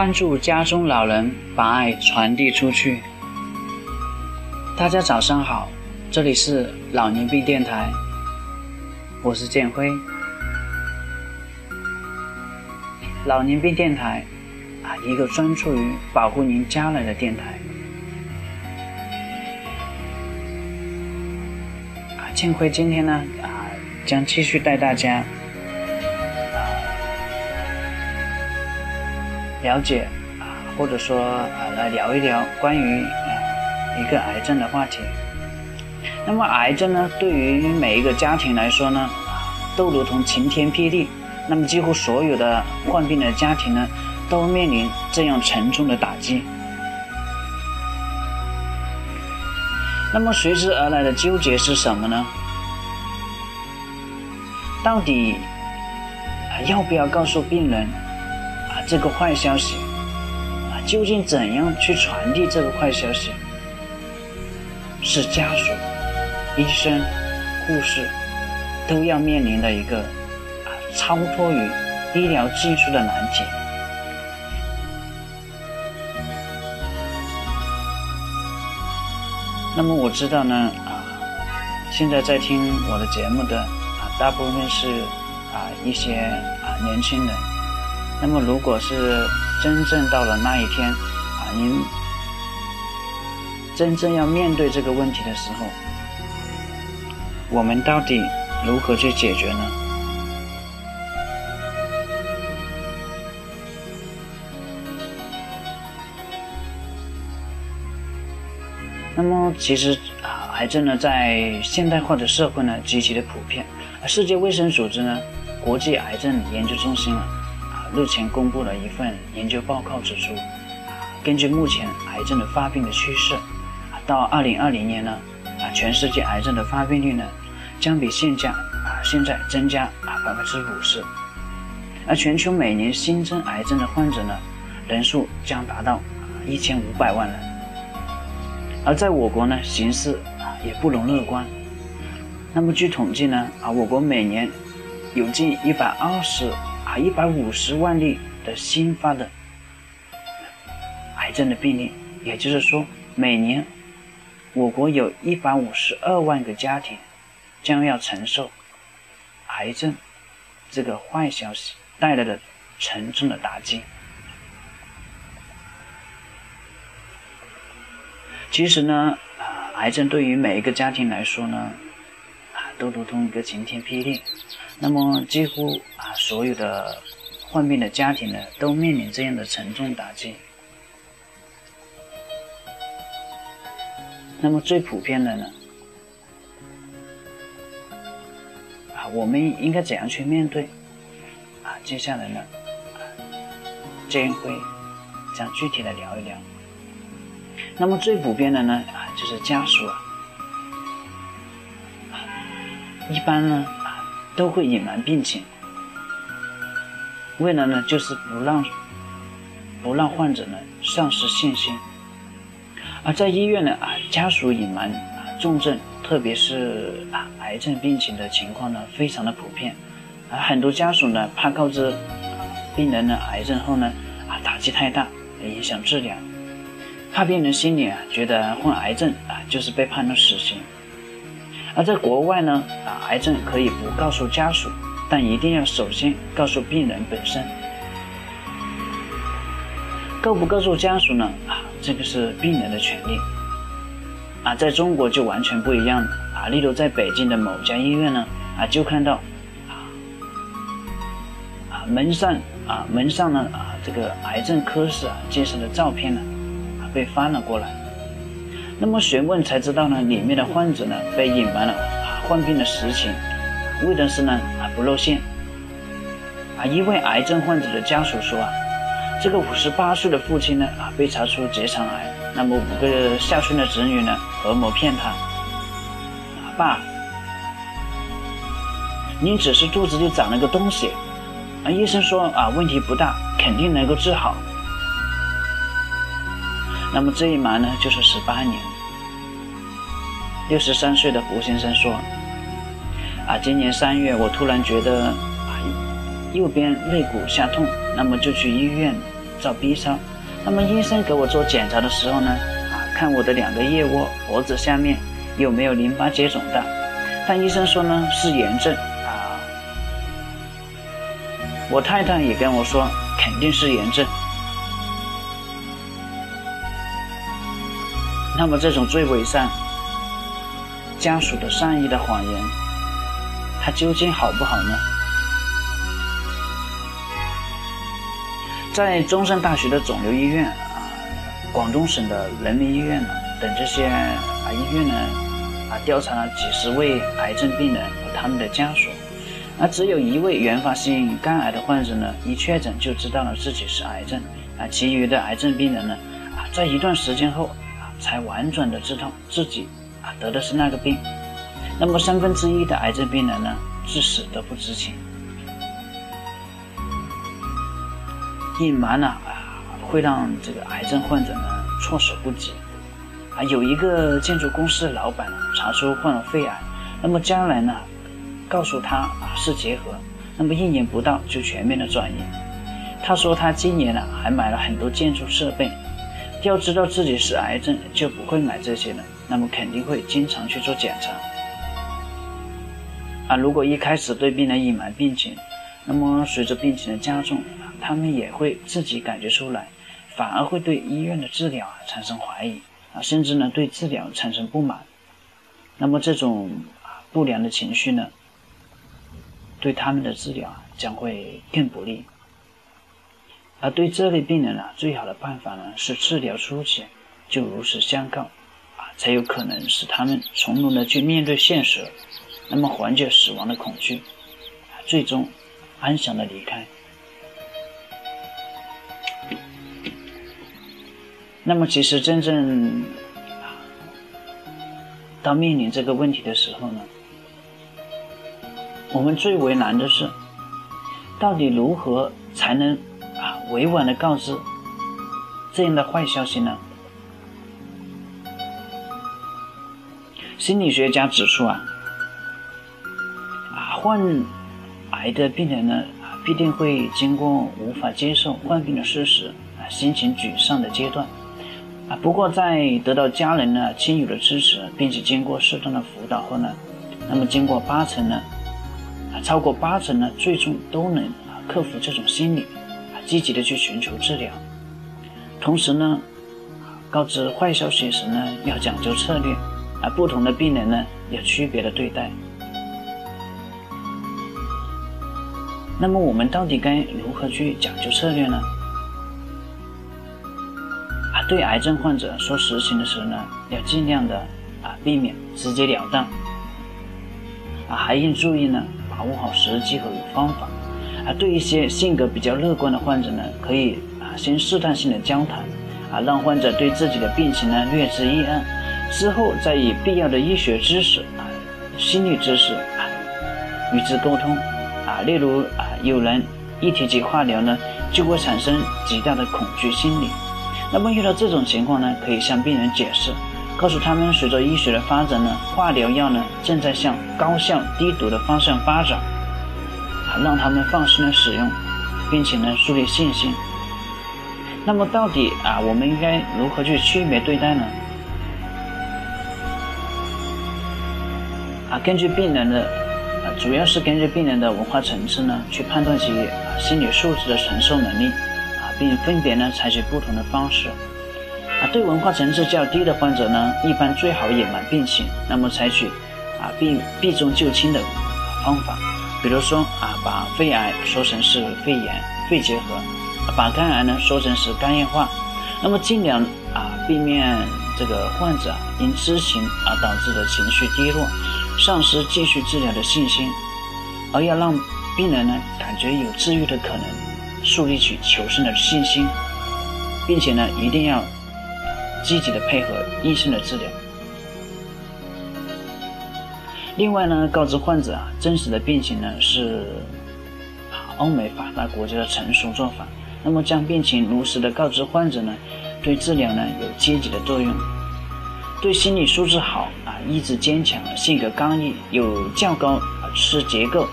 关注家中老人，把爱传递出去。大家早上好，这里是老年病电台，我是建辉。老年病电台啊，一个专注于保护您家人的电台。啊，建辉今天呢啊，将继续带大家。了解啊，或者说啊，来聊一聊关于啊一个癌症的话题。那么癌症呢，对于每一个家庭来说呢，都如同晴天霹雳。那么几乎所有的患病的家庭呢，都面临这样沉重的打击。那么随之而来的纠结是什么呢？到底啊要不要告诉病人？这个坏消息啊，究竟怎样去传递这个坏消息？是家属、医生、护士都要面临的一个啊超脱于医疗技术的难题。那么我知道呢啊，现在在听我的节目的啊，大部分是啊一些啊年轻人。那么，如果是真正到了那一天，啊，您真正要面对这个问题的时候，我们到底如何去解决呢？那么，其实啊，癌症呢，在现代化的社会呢，极其的普遍。而世界卫生组织呢，国际癌症研究中心啊。日前公布了一份研究报告，指出，根据目前癌症的发病的趋势，到二零二零年呢，啊，全世界癌症的发病率呢，将比现价啊现在增加啊百分之五十，而全球每年新增癌症的患者呢，人数将达到一千五百万人，而在我国呢，形势啊也不容乐观。那么据统计呢，啊，我国每年有近一百二十。啊，一百五十万例的新发的癌症的病例，也就是说，每年我国有一百五十二万个家庭将要承受癌症这个坏消息带来的沉重的打击。其实呢，啊，癌症对于每一个家庭来说呢，啊，都如同一个晴天霹雳。那么，几乎啊，所有的患病的家庭呢，都面临这样的沉重打击。那么，最普遍的呢，啊，我们应该怎样去面对？啊，接下来呢，将会将具体的聊一聊。那么，最普遍的呢，啊，就是家属啊，一般呢。都会隐瞒病情，为了呢，就是不让不让患者呢丧失信心。而在医院呢，啊，家属隐瞒啊重症，特别是啊癌症病情的情况呢，非常的普遍。而很多家属呢，怕告知病人的癌症后呢，啊打击太大，影响治疗，怕病人心里啊觉得患癌症啊就是被判了死刑。而在国外呢，啊，癌症可以不告诉家属，但一定要首先告诉病人本身。告不告诉家属呢？啊，这个是病人的权利。啊，在中国就完全不一样了。啊，例如在北京的某家医院呢，啊，就看到，啊，啊门上啊门上呢啊这个癌症科室啊介绍的照片呢，啊被翻了过来。那么询问才知道呢，里面的患者呢被隐瞒了患病的实情，为的是呢啊不露馅。啊，一位癌症患者的家属说啊，这个五十八岁的父亲呢啊被查出结肠癌，那么五个下村的子女呢合谋骗他。啊爸，您只是肚子里长了个东西，啊医生说啊问题不大，肯定能够治好。那么这一瞒呢就是十八年。六十三岁的胡先生说：“啊，今年三月，我突然觉得啊，右边肋骨下痛，那么就去医院照 B 超。那么医生给我做检查的时候呢，啊，看我的两个腋窝、脖子下面有没有淋巴结肿大。但医生说呢是炎症啊。我太太也跟我说肯定是炎症。那么这种最伪善家属的善意的谎言，它究竟好不好呢？在中山大学的肿瘤医院啊，广东省的人民医院呢等这些啊医院呢啊调查了几十位癌症病人和他们的家属，而只有一位原发性肝癌的患者呢，一确诊就知道了自己是癌症啊，其余的癌症病人呢啊，在一段时间后啊才婉转的知道自己啊得的是那个病，那么三分之一的癌症病人呢，至死都不知情。隐瞒呢啊，会让这个癌症患者呢措手不及啊。有一个建筑公司的老板查出患了肺癌，那么将来呢，告诉他啊是结核，那么一年不到就全面的转移。他说他今年呢还买了很多建筑设备，要知道自己是癌症就不会买这些了，那么肯定会经常去做检查啊。如果一开始对病人隐瞒病情，那么随着病情的加重。他们也会自己感觉出来，反而会对医院的治疗啊产生怀疑啊，甚至呢对治疗产生不满。那么这种啊不良的情绪呢，对他们的治疗啊将会更不利。而对这类病人啊，最好的办法呢是治疗初期就如实相告才有可能使他们从容的去面对现实，那么缓解死亡的恐惧，最终安详的离开。那么，其实真正到面临这个问题的时候呢，我们最为难的是，到底如何才能啊委婉的告知这样的坏消息呢？心理学家指出啊，啊患癌的病人呢，必定会经过无法接受患病的事实啊，心情沮丧的阶段。啊，不过在得到家人呢、亲友的支持，并且经过适当的辅导后呢，那么经过八成呢，啊，超过八成呢，最终都能啊克服这种心理，啊，积极的去寻求治疗。同时呢，告知坏消息时呢，要讲究策略，而，不同的病人呢，要区别的对待。那么我们到底该如何去讲究策略呢？啊对癌症患者说实情的时候呢，要尽量的啊避免直截了当，啊还应注意呢把握好时机和方法，啊对一些性格比较乐观的患者呢，可以啊先试探性的交谈，啊让患者对自己的病情呢略知一二，之后再以必要的医学知识啊心理知识啊与之沟通，啊例如啊有人一提及化疗呢，就会产生极大的恐惧心理。那么遇到这种情况呢，可以向病人解释，告诉他们，随着医学的发展呢，化疗药呢正在向高效低毒的方向发展，啊，让他们放心的使用，并且呢树立信心。那么到底啊，我们应该如何去区别对待呢？啊，根据病人的啊，主要是根据病人的文化层次呢，去判断其心理素质的承受能力。啊并分别呢采取不同的方式啊，对文化层次较低的患者呢，一般最好隐瞒病情，那么采取啊避避重就轻的方法，比如说啊把肺癌说成是肺炎、肺结核，把肝癌呢说成是肝硬化，那么尽量啊避免这个患者因知情而导致的情绪低落，丧失继续治疗的信心，而要让病人呢感觉有治愈的可能。树立起求生的信心，并且呢，一定要积极的配合医生的治疗。另外呢，告知患者啊，真实的病情呢是欧美发达国家的成熟做法。那么将病情如实的告知患者呢，对治疗呢有积极的作用。对心理素质好、意志坚强、性格刚毅、有较高知识结构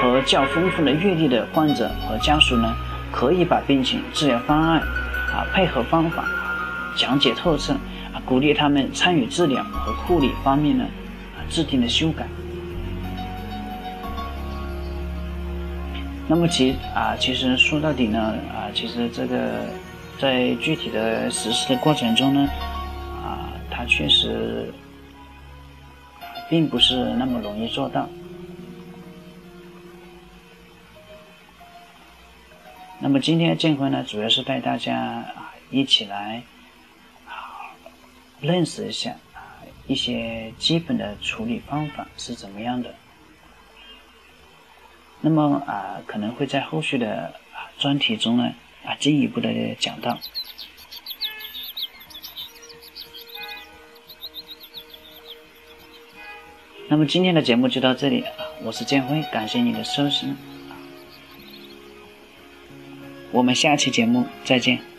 和较丰富的阅历的患者和家属呢。可以把病情治疗方案啊配合方法讲解透彻啊，鼓励他们参与治疗和护理方面呢啊制定的修改。那么其啊，其实说到底呢啊，其实这个在具体的实施的过程中呢啊，它确实并不是那么容易做到。那么今天建辉呢，主要是带大家啊一起来啊认识一下啊一些基本的处理方法是怎么样的。那么啊，可能会在后续的专题中呢啊进一步的讲到。那么今天的节目就到这里啊，我是建辉，感谢你的收听，我们下期节目再见。